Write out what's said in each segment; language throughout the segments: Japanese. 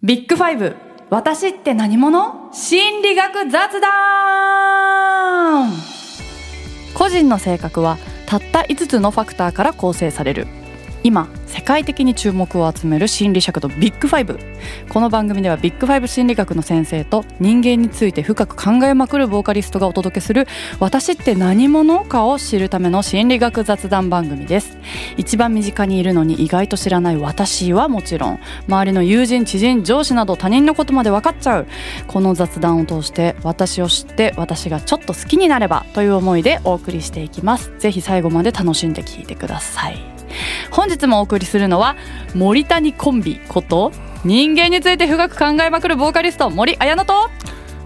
ビッグファイブ私って何者？心理学雑談。個人の性格はたった5つのファクターから構成される。今世界的に注目を集める心理尺度ビッグファイブ。この番組ではビッグファイブ心理学の先生と人間について深く考えまくるボーカリストがお届けする私って何者かを知るための心理学雑談番組です。一番身近にいるのに意外と知らない私はもちろん周りの友人知人上司など他人のことまで分かっちゃう。この雑談を通して私を知って私がちょっと好きになればという思いでお送りしていきます。ぜひ最後まで楽しんで聞いてください。本日もお送りするのは森谷コンビこと人間について深く考えまくるボーカリスト森彩乃と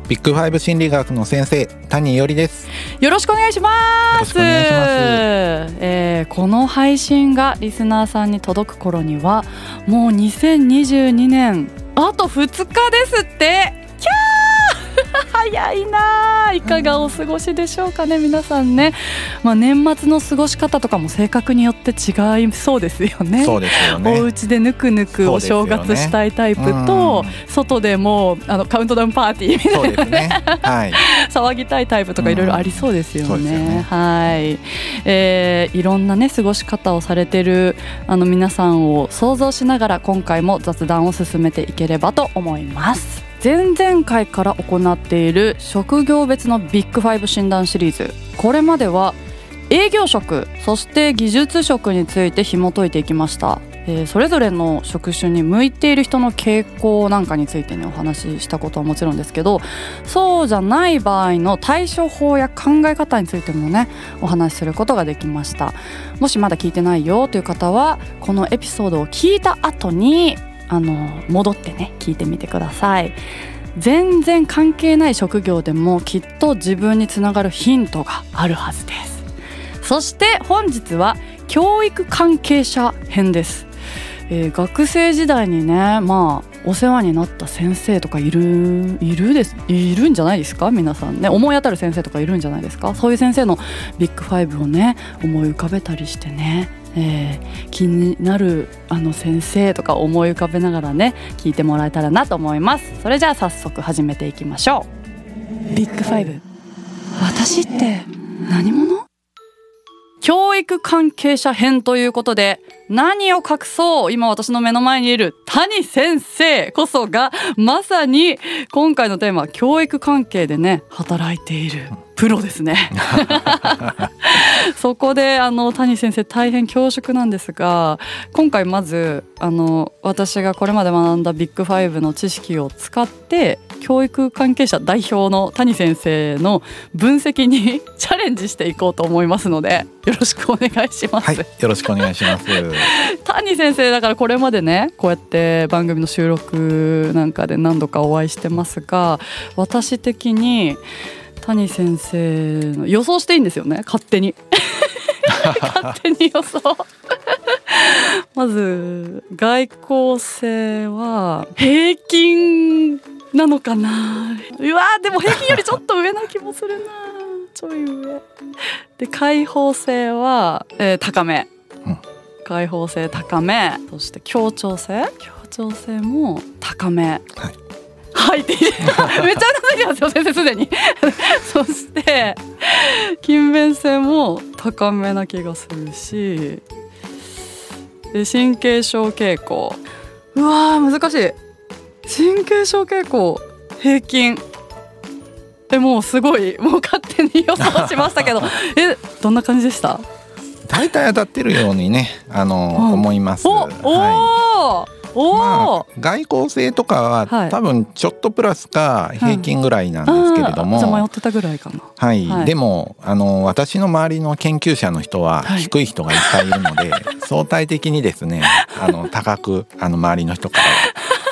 ビッグファイブ心理学の先生谷伊織です。よろしくお願いします。よろしくお願いします。えーこの配信がリスナーさんに届く頃にはもう2022年あと2日ですって 早いなあいかがお過ごしでしょうかね皆さんね、まあ、年末の過ごし方とかも性格によって違いそうですよねそうですよおね。家でぬくぬくお正月したいタイプと、外でもうあのカウントダウンパーティーみたいなね。はい。騒ぎたいタイプとかいろいろありそうですよね。そうですよねはい、えーいろんなね過ごし方をされてるあの皆さんを想像しながら今回も雑談を進めていければと思います。前々回から行っている職業別のビッグファイブ診断シリーズ。これまでは営業職そして技術職について紐解いていきました、えーそれぞれの職種に向いている人の傾向なんかについてねお話ししたことはもちろんですけどそうじゃない場合の対処法や考え方についてもねお話しすることができました。もしまだ聞いてないよという方はこのエピソードを聞いた後にあの戻ってね聞いてみてください。全然関係ない職業でもきっと自分につながるヒントがあるはずです。そして本日は教育関係者編です、えー学生時代にねまあお世話になった先生とかいるいるですいるんじゃないですか？皆さんね思い当たる先生とかいるんじゃないですか？そういう先生のビッグファイブをね思い浮かべたりしてね。えー気になるあの先生とか思い浮かべながらね聞いてもらえたらなと思います。それじゃあ早速始めていきましょう。ビッグファイブ。私って何者？教育関係者編ということで何を隠そう今私の目の前にいる谷先生こそがまさに今回のテーマは教育関係でね働いているプロですね そこであの谷先生大変恐縮なんですが今回まずあの私がこれまで学んだビッグファイブの知識を使って教育関係者代表の谷先生の分析に チャレンジしていこうと思いますのでよろしくお願いします。はい。よろしくお願いします。谷先生だからこれまでねこうやって番組の収録なんかで何度かお会いしてますが私的に谷先生の予想していいんですよね？勝手に。勝手に予想。まず外交性は平均なのかな？うわーでも平均よりちょっと上な気もするな。ちょい上。で開放性は、えー高め、うん。開放性高め。そして協調性。協調性も高め。はい。はい。ってめっちゃうなずいてますよ先生すでに。そして勤勉性も高めな気がするしで神経症傾向。うわー難しい。神経症傾向平均。えもうすごいもう勝手に予想しましたけど。えどんな感じでした？大体当たってるようにね、あの、うん。思います。おおはー、おい。まおあ、外交性とかは、はい。多分ちょっとプラスか平均ぐらいなんですけれども、あーじゃあ迷ってたぐらいかな。はい、はい。でもあの私の周りの研究者の人ははい。低い人がいっぱいいるので、相対的にですねあの高くあの周りの人からは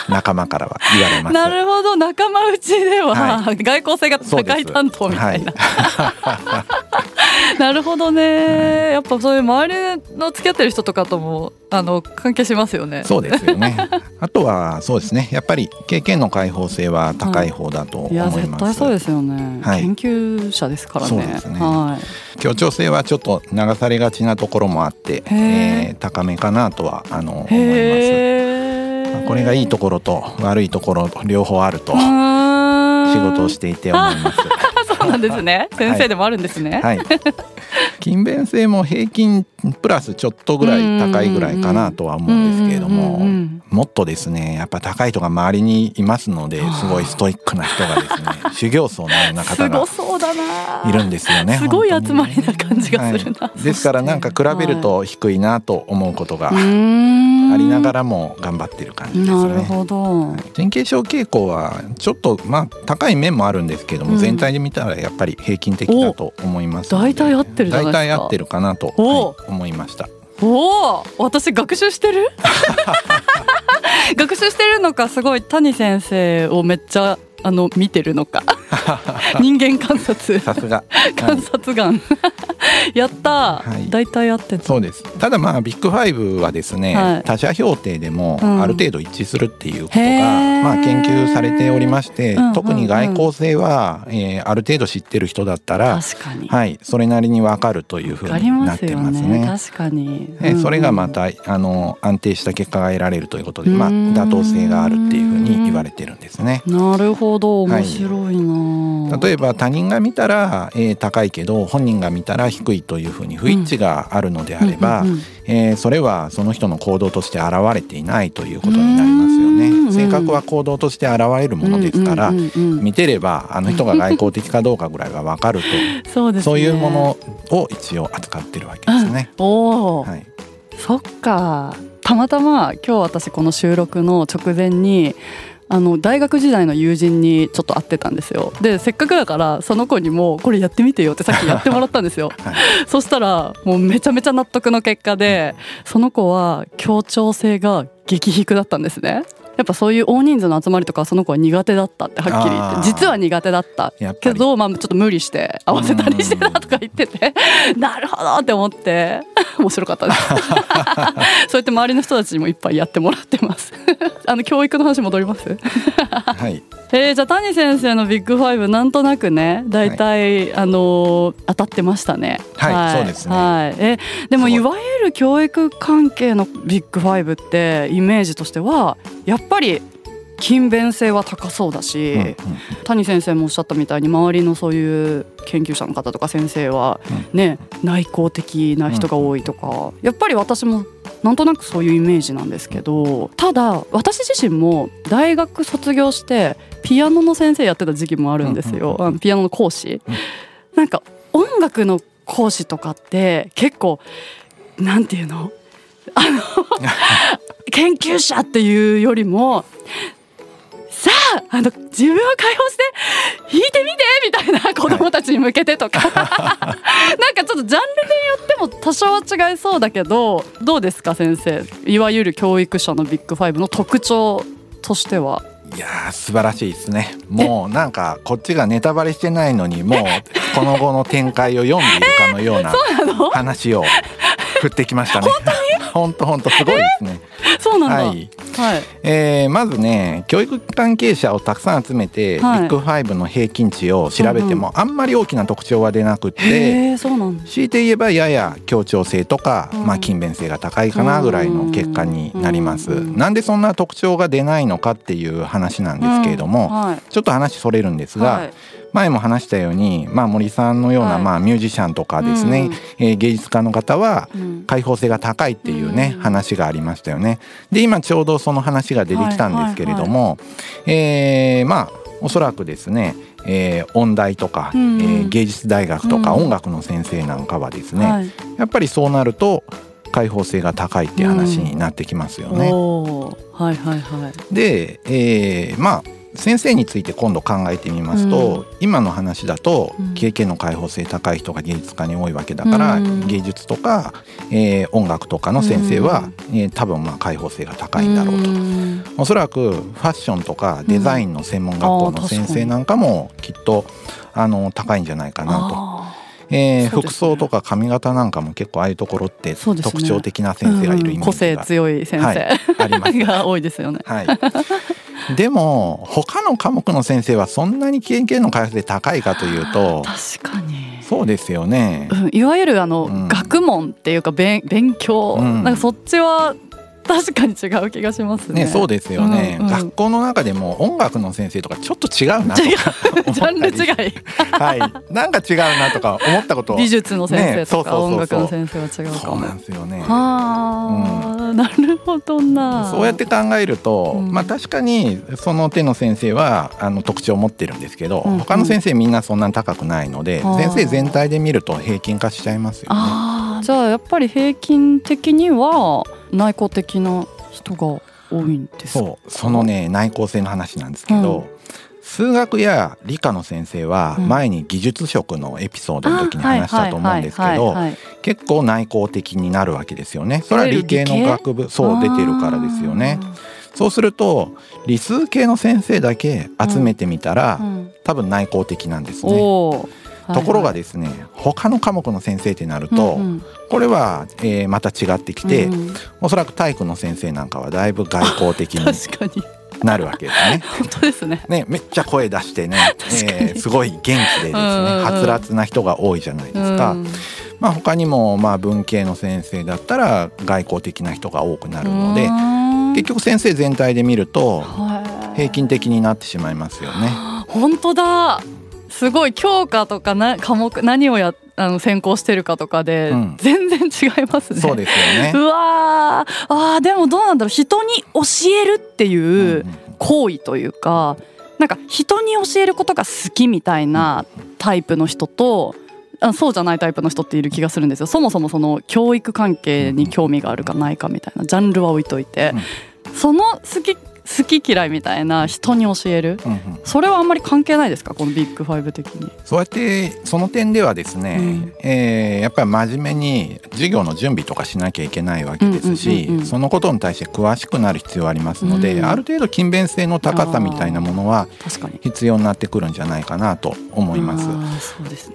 仲間からは言われます。なるほど。仲間内では、は外交性が高い担当みたいな、は なるほどね。やっぱそういう周りの付き合ってる人とかともあの関係しますよね。そうですよね。あとはそうですね。やっぱり経験の開放性は高い方だと思います。絶対そうですよね、はい。研究者ですからね。そうですね。はい。協調性はちょっと流されがちなところもあって、えー高めかなとはあの思います。これがいいところと悪いところ両方あると仕事をしていて思います。そうなんですね。先生でもあるんですね、はい。勤勉性も平均プラスちょっとぐらい高いぐらいかなとは思うんですけれどももっとですね、やっぱ高い人が周りにいますので、すごいストイックな人がですね、修行僧のようなす方がいるんですよね。すごい集まりな感じがするな、はい。ですからなんか比べると低いなと思うことがうーんありながらも頑張ってる感じですね。なるほど、神経症傾向はちょっとまあ高い面もあるんですけども、うん。全体で見たらやっぱり平均的だと思います大体合ってる大体合ってるかなと、おはい思いました。おお私学習してる？学習してるのかすごい谷先生をめっちゃあの見てるのか。人間観察。さすが、観 はい。察眼。やった、はい。大体合ってた。そうです。ただまあビッグファイブはですね、はい。他者評定でもうん。ある程度一致するっていうことが、へー。まあ、研究されておりまして、うんうんうん。特に外交性は、えーある程度知ってる人だったら、確かに、はい、それなりにわかるというふうになってますよますねね。確かに、えそれがまたたあの安定した結果が得られるということで、まあ、妥当性があるっていうふうに言われてるんですね。なるほどはい面白いな、例えば他人が見たら、えー高いけど本人が見たら低いというふうに不一致があるのであれば、うんうんうんえーそれはその人の行動として現れていないということになりますよね。性格は行動として現れるものですから、うんうんうんうん。見てればあの人が外交的かどうかぐらいは分かると そうね。そういうものを一応扱ってるわけですね。おお、はい、そっか。たまたま今日私この収録の直前にあの大学時代の友人にちょっと会ってたんですよ。でせっかくだからその子にもこれやってみてよってさっきやってもらったんですよ。はい。そしたらもうめちゃめちゃ納得の結果でその子は協調性が激低だったんですね。やっぱそういう大人数の集まりとかその子は苦手だったってはっきり言って実は苦手だった。けどまあちょっと無理して合わせたりしてたとか言ってて なるほどって思って 面白かったです。そうやって周りの人たちにもいっぱいやってもらってます。あの教育の話戻ります？はい。えー、じゃあ谷先生のビッグファイブなんとなくね大体、あのー当たってましたね。はいそうですね。はい、えでもいわゆる教育関係のビッグファイブってイメージとしてはやっぱり勤勉性は高そうだし、うんうん。谷先生もおっしゃったみたいに周りのそういう研究者の方とか先生はね、内向的な人が多いとか、やっぱり私もなんとなくそういうイメージなんですけどただ私自身も大学卒業してピアノの先生やってた時期もあるんですよ、うんうんピアノの講師。うん。なんか音楽の講師とかって結構なんていうの？あの 研究者っていうよりもさああの自分を解放して弾いてみてみたいな子供たちに向けてとか、なんかちょっとジャンルでよっても多少は違いそうだけどどうですか先生？いわゆる教育者のビッグファイブの特徴としては。いやー素晴らしいですね。もうなんかこっちがネタバレしてないのにもう この後の展開を読んでいるかのような 話を振ってきましたね。本当本当すごいですねそうなんだ、ははい。い、えーまずね教育関係者をたくさん集めて、はい。ビッグファイブの平均値を調べても、あんまり大きな特徴は出なくってそうなんだ。強いて言えばやや協調性とか、うん。まあ、勤勉性が高いかなぐらいの結果になります。うんなんでそんな特徴が出ないのかっていう話なんですけれども、うん。はい。ちょっと話それるんですが、はい前も話したように、まあ、森さんのような、はい。まあ、ミュージシャンとかですね、えー芸術家の方はうん。開放性が高いっていうね、うん。話がありましたよね。で今ちょうどその話が出てきたんですけれども、えーまあおそらくですね、えー音大とか、うん。えー芸術大学とかうん。音楽の先生なんかはですね、はい。やっぱりそうなると開放性が高いっていう話になってきますよね。はいはいはい。で、えーまあ先生について今度考えてみますと、今の話だとうん。経験の開放性高い人が芸術家に多いわけだから、うん。芸術とか、えー音楽とかの先生は、えー多分まあ開放性が高いんだろうと。ん。おそらくファッションとかデザインの専門学校の先生なんかもきっとあの高いんじゃないかなと。あえーね。服装とか髪型なんかも結構ああいうところって特徴的なー先生がいるイメうん。個性ージが強い先はい生、あります。が多いですよね。はい、でも他の科目の先生はそんなに経験の開発で高いかというと 確かに。そうですよね。うんいわゆるあの、うん学問っていうか勉勉強、うんなんかそっちは確かに違う気がしますね。ねそうですよね、うんうん。学校の中でも音楽の先生とかちょっと違うなとかジャンル違い。はい。なんか違うなとか思ったこと美術の先生とかそうそうそう音楽の先生は違うそうなんですよね。はあ、なるほどな。そうやって考えると、うん。まあ確かにその手の先生はあの特徴を持ってるんですけど、うんうん。他の先生みんなそんなに高くないので、あー。先生全体で見ると平均化しちゃいますよね。ああじゃあやっぱり平均的には内向的な人が多いんですか？そうそのね内向性の話なんですけど、うん。数学や理科の先生はうん。前に技術職のエピソードの時に話したと思うんですけど結構内向的になるわけですよね。それは理系の学部そう出てるからですよね。そうすると理数系の先生だけ集めてみたら、あーうん。多分内向的なんですね。ところがはいですね他の科目の先生ってなるはいと、うんうん。これは、えーまた違ってきて、うんおそらく体育の先生なんかはだいぶ外交的に 確かに。なるわけですね。本当ですね。ねめっちゃ声出してね、えーすごい元気でですねうんうんうん。はつらつな人が多いじゃないですか。うんまあ他にもまあ文系の先生だったら外交的な人が多くなるのでうん。結局先生全体で見るとはい。平均的になってしまいますよね。本当だすごい教科とかな科目何をやあの専攻してるかとかでうん。全然違いますね。そうですよね。うわー。あーでもどうなんだろう。人に教えるっていう行為というかなんか人に教えることが好きみたいなタイプの人とあそうじゃないタイプの人っている気がするんですよ。そもそもその教育関係に興味があるかないかみたいなジャンルは置いといて、その好き好き嫌いみたいな人に教える？うんうん。それはあんまり関係ないですか？このビッグファイブ的に。そうやってその点ではですね、うん。えーやっぱり真面目に授業の準備とかしなきゃいけないわけですし、うんうんうんうん。そのことに対して詳しくなる必要はありますので、うんある程度勤勉性の高さみたいなものは必要になってくるんじゃないかなと思います。あね。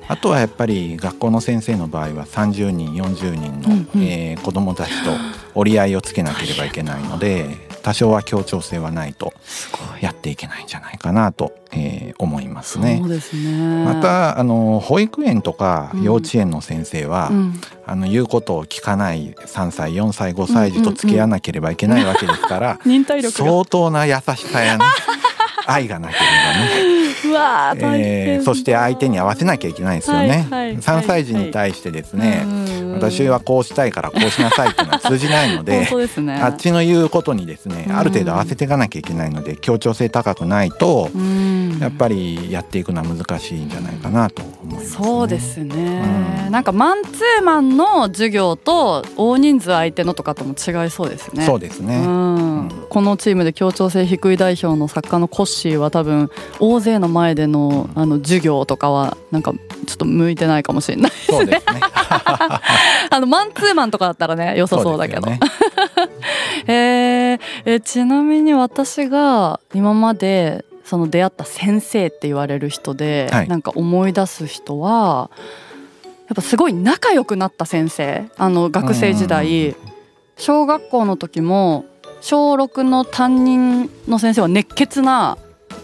あとはやっぱり学校の先生の場合は30人40人の、うんうん。えー子どもたちと折り合いをつけなければいけないので多少は協調性はないと。やっていけないんじゃないかなと、えー思いますねそう。ですね。またあの保育園とかうん幼稚園の先生は、うん、あの言うことを聞かない3歳4歳5歳児と付き合わなければいけないわけですから、忍耐力が。相当な優しさやね愛がなければね、うわえーそして相手に合わせなきゃいけないですよね。はいはい3歳児に対してですね、うん私はこうしたいからこうしなさいっていうのは通じないの本で。当ですね。あっちの言うことにですね、うんある程度合わせていかなきゃいけないので協調性高くないと、うんやっぱりやっていくのは難しいんじゃないかなと思います、ね。そうですね、うんなんかマンツーマンの授業と大人数相手のとかとも違いそうですね。そうですね。うんうんこのチームで協調性低い代表の作家のコッシーは多分大勢の前でのあの授業とかはなんかちょっと向いてないかもしれない。そうですね。あのマンツーマンとかだったらね良さそうだけど。ね。えー。えちなみに私が今までその出会った先生って言われる人で、はい。なんか思い出す人はやっぱすごい仲良くなった先生。あの学生時うん。代小学校の時も小6の担任の先生は熱血な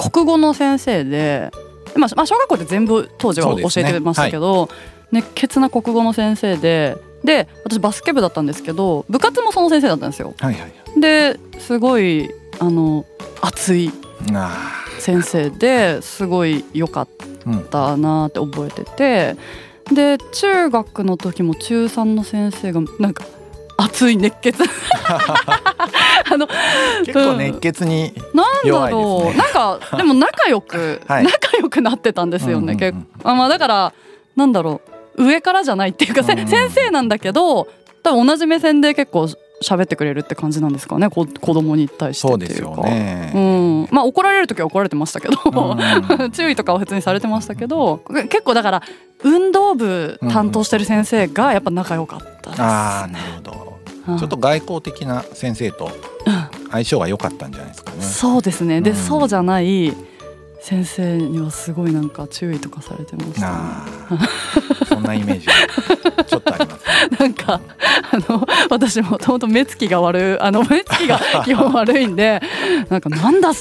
国語の先生で、まあ、まあ小学校で全部当時は教えてましたけど、熱血な国語の先生でで私バスケ部だったんですけど部活もその先生だったんですよ。はいはい。ですごいあの熱いあ先生ですごい良かっ。たなって覚えててで中学の時も中3の先生がなんか熱い熱血。あの結構熱血になん弱いだろう、ですね。なんかでも仲良く、はい。仲良くなってたんですよね、うんうんうん。結構。あまあだからなんだろう。上からじゃないっていうか、せうんうん先生なんだけど多分同じ目線で結構喋ってくれるって感じなんですかねこ子供に対してそうですよっていうか。ね。うん、まあ怒られる時は怒られてましたけど、うん。注意とかは普通にされてましたけど結構だから運動部担当してる先生がやっぱ仲良かったです、ああなるほど。うん。ちょっと外交的な先生と相性が良かったんじゃないですかね。そうですね。で、うん。そうじゃない先生にはすごいなんか注意とかされてました、ね、そんなイメージがちょっとありますね。なんかあの私もともと目つきが悪いあの目つきが基本悪いんでなんかなんだ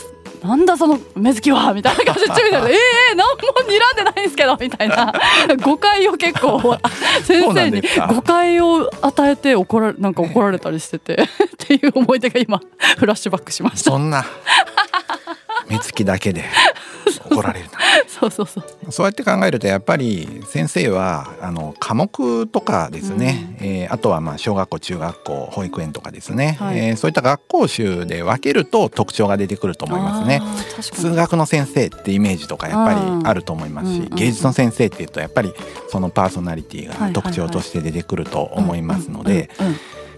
なんだその目つきはみたいな感じで注意されて「ええー、何も睨んでないんですけど」みたいな。誤解を結構 先生に誤解を与えて怒らなんか怒られたりしててっていう思い出が今フラッシュバックしました。そんな。目つきだけで 怒られるな。そうそうそう。そうやって考えるとやっぱり先生はあの科目とかですね、うん、えー、あとはまあ小学校中学校保育園とかですね、はい、えー、そういった学校集で分けると特徴が出てくると思いますね。数学の先生ってイメージとかやっぱりあると思いますし、芸術の先生っていうとやっぱりそのパーソナリティが特徴として出てくると思いますので。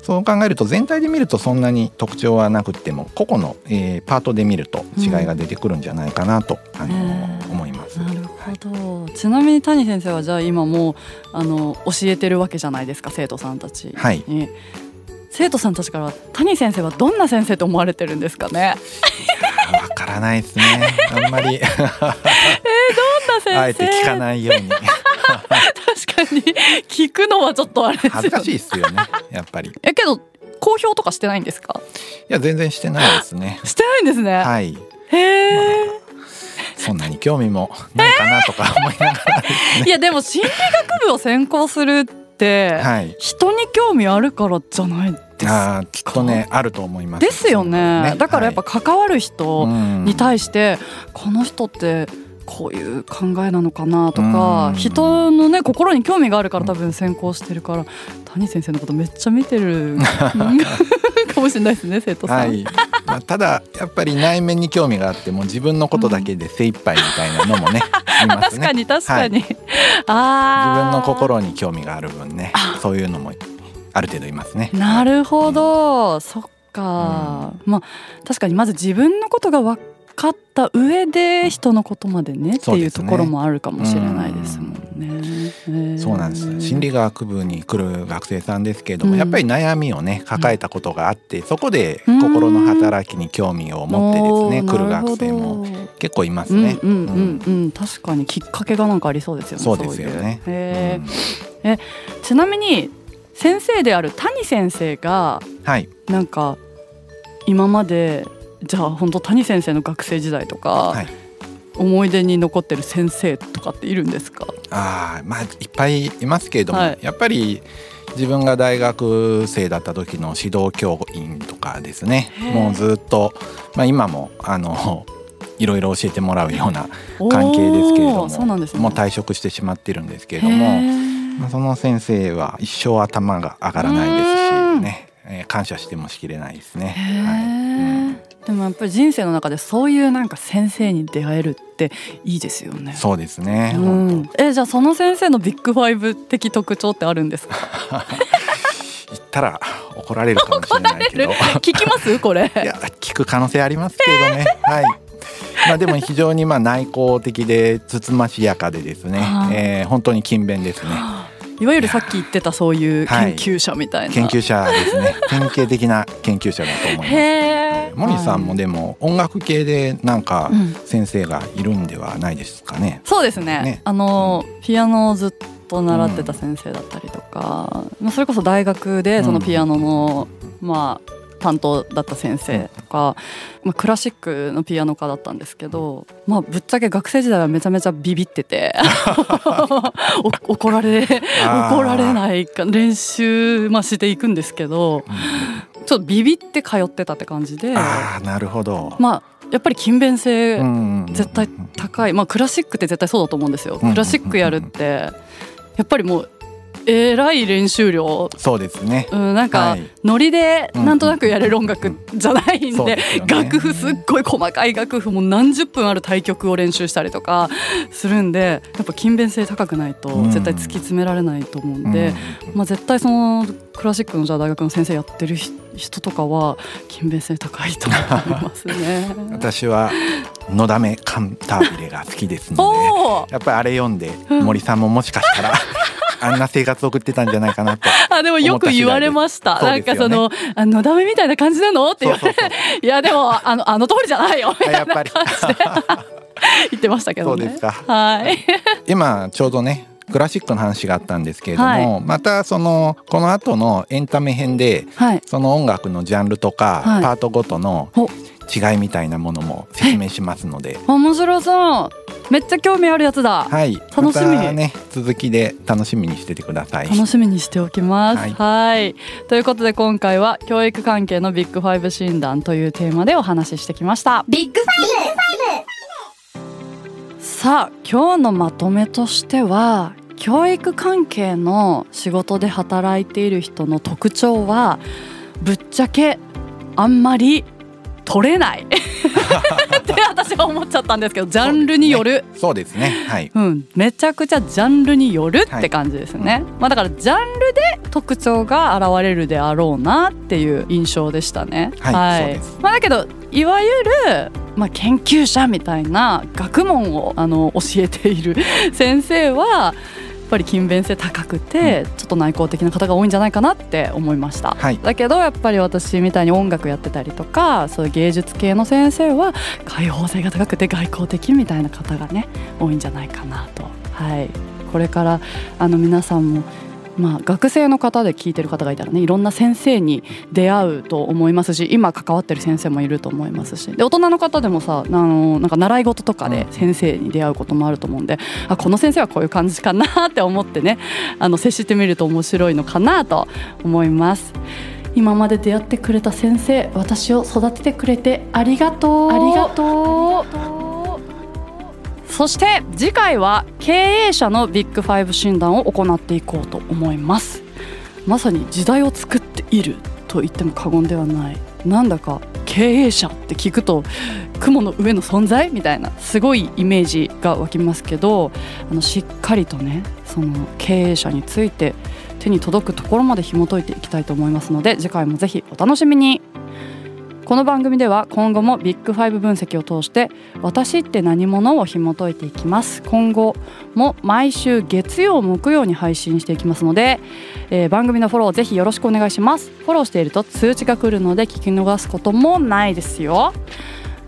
そう考えると全体で見るとそんなに特徴はなくても個々の、えー、パートで見ると違いが出てくるんじゃないかなと、うん、あの思います。なるほど、はい、ちなみに谷先生はじゃあ今もあの教えてるわけじゃないですか生徒さんたち。はい、生徒さんたちから谷先生はどんな先生と思われてるんですかね？わからないですね。あんまり えー、どんな先生？あえて聞かないように。に聞くのはちょっとあれ恥ずかしいですよねやっぱり。えけど公表とかしてないんですか？いや全然してないですね。してないんですね。はい。へえ、まあ、そんなに興味もないかなとか思いながら、ね、いやでも心理学部を専攻するって、はい、人に興味あるからじゃないですか。あきっとねあると思います、ですよね、ね、だからやっぱ関わる人に対して、はい、この人ってこういう考えなのかなとか人のね心に興味があるから多分先行してるから谷先生のことめっちゃ見てる かもしれないですね生徒さん。はい。まあ、ただやっぱり内面に興味があっても自分のことだけで精一杯みたいなのもね、うん、確かに確かに、はい、あ自分の心に興味がある分ねそういうのもある程度いますね。なるほど、うん、そっか、うん、まあ確かにまず自分のことが分かった上で人のことまでねっていうところもあるかもしれないですもんね。そうなんです。心理学部に来る学生さんですけれども、うん、やっぱり悩みをね抱えたことがあって、そこで心の働きに興味を持ってですね、来る学生も結構いますね。うんうんうん、うん、確かにきっかけがなんかありそうですよね。そうですよね。ええちなみに先生である谷先生が、はい、なんか今までじゃあ本当谷先生の学生時代とか、はい、思い出に残ってる先生とかっているんですか？あまあいっぱいいますけれども、はい、やっぱり自分が大学生だった時の指導教員とかですね。もうずっと、まあ、今もあの いろいろ教えてもらうような関係ですけれどもそうなんです、ね、もう退職してしまってるんですけれどもその先生は一生頭が上がらないですしね、えー、感謝してもしきれないですね。はい。うんでもやっぱり人生の中でそういうなんか先生に出会えるっていいですよね。そうですね。うん、えじゃあその先生のビッグファイブ的特徴ってあるんですか？言ったら怒られるかもしれないけど。聞きます？これ。いや聞く可能性ありますけどね。はい。まあでも非常にまあ内向的でつつましやかでですね、えー、本当に勤勉ですね。いわゆるさっき言ってたそういう研究者みたいな、はい、研究者ですね典型的な研究者だと思います森さんもでも音楽系でなんか先生がいるんではないですかね、うん、そうですね、ね、あの、うん、ピアノをずっと習ってた先生だったりとか、うん、それこそ大学でそのピアノの、まあ担当だった先生とか、まあ、クラシックのピアノ科だったんですけど、まあ、ぶっちゃけ学生時代はめちゃめちゃビビってて 怒られ怒られないか練習、まあ、していくんですけど、ちょっとビビって通ってたって感じで。あなるほど、まあ、やっぱり勤勉性絶対高い、まあ、クラシックって絶対そうだと思うんですよ。クラシックやるって。やっぱりもうえらい練習量。そうですね、うん、なんか、ノリでなんとなくやれる音楽じゃないんで,、楽譜すっごい細かい楽譜も何十分ある対局を練習したりとかするんでやっぱ勤勉性高くないと絶対突き詰められないと思うんで、まあ、絶対そのクラシックのじゃあ大学の先生やってる人とかは勤勉性高いと思いますね。私はのだめカンタービレが好きですのでやっぱりあれ読んで森さんももしかしたらあんな生活を送ってたんじゃないかなと あでもよく言われました、ね、なんかその「あのだめみたいな感じなの?」って言われて「いやでもあのあの通りじゃないよ」みたいな感じで。言ってましたけどね。そうですか。はい。今ちょうどねクラシックの話があったんですけれども、はい、またそのこの後のエンタメ編で、はい、その音楽のジャンルとか、パートごとの違いみたいなものも説明しますので。面白そう。めっちゃ興味あるやつだ。はい。楽しみ。またね続きで楽しみにしててください。楽しみにしておきます。はい。はい。ということで今回は教育関係のビッグファイブ診断というテーマでお話ししてきました。ビッグフさあ今日のまとめとしては教育関係の仕事で働いている人の特徴はぶっちゃけあんまり取れない。って私は思っちゃったんですけどジャンルによる。そうですね。はい。うん、めちゃくちゃジャンルによるって感じですね、まあだからジャンルで特徴が現れるであろうなっていう印象でしたね。はい。そうです。まあだけどいわゆるまあ研究者みたいな学問をあの教えている 先生はぱり勤勉性高くて、ちょっと内向的な方が多いんじゃないかなって思いました、はい。だけどやっぱり私みたいに音楽やってたりとかそういう芸術系の先生は開放性が高くて外交的みたいな方がね多いんじゃないかなと、はい、これからあの皆さんも、まあ、学生の方で聞いてる方がいたらねいろんな先生に出会うと思いますし今関わってる先生もいると思いますし。で大人の方でもさあのなんか習い事とかで先生に出会うこともあると思うんであこの先生はこういう感じかなって思ってねあの接してみると面白いのかなと思います。今まで出会ってくれた先生私を育ててくれてありがとう。ありがとうそして次回は経営者のビッグファイブ診断を行っていこうと思います。まさに時代を作っていると言っても過言ではない。なんだか経営者って聞くと雲の上の存在みたいなすごいイメージが湧きますけどあのしっかりとねその経営者について手に届くところまで紐解いていきたいと思いますので次回もぜひお楽しみに。この番組では今後もビッグファイブ分析を通して私って何者を紐解いていきます。今後も毎週月曜木曜に配信していきますので、えー番組のフォローぜひよろしくお願いします。フォローしていると通知が来るので聞き逃すこともないですよ。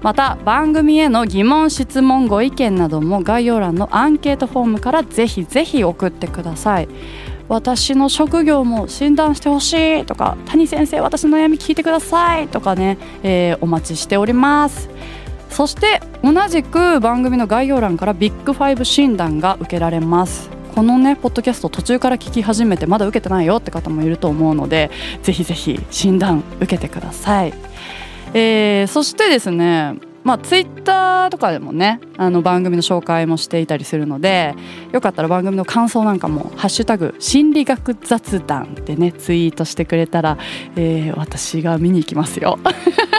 また番組への疑問質問ご意見なども概要欄のアンケートフォームからぜひぜひ送ってください。私の職業も診断してほしいとか谷先生私の悩み聞いてくださいとかね、えーお待ちしております。そして同じく番組の概要欄からビッグファイブ診断が受けられます。このねポッドキャスト途中から聞き始めてまだ受けてないよって方もいると思うのでぜひぜひ診断受けてください、えーそしてですねまあ、ツイッターとかでもねあの番組の紹介もしていたりするのでよかったら番組の感想なんかも「ハッシュタグ心理学雑談」でねツイートしてくれたら、えー私が見に行きますよ。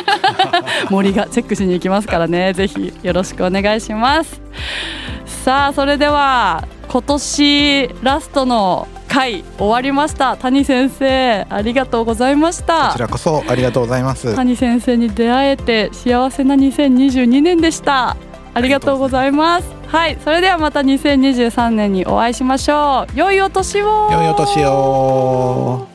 森がチェックしに行きますからねぜひよろしくお願いします。さあそれでは今年ラストの回終わりました。谷先生ありがとうございました。こちらこそありがとうございます。谷先生に出会えて幸せな2022年でした。ありがとうございます。はいそれではまた2023年にお会いしましょう。良いお年を。良いお年を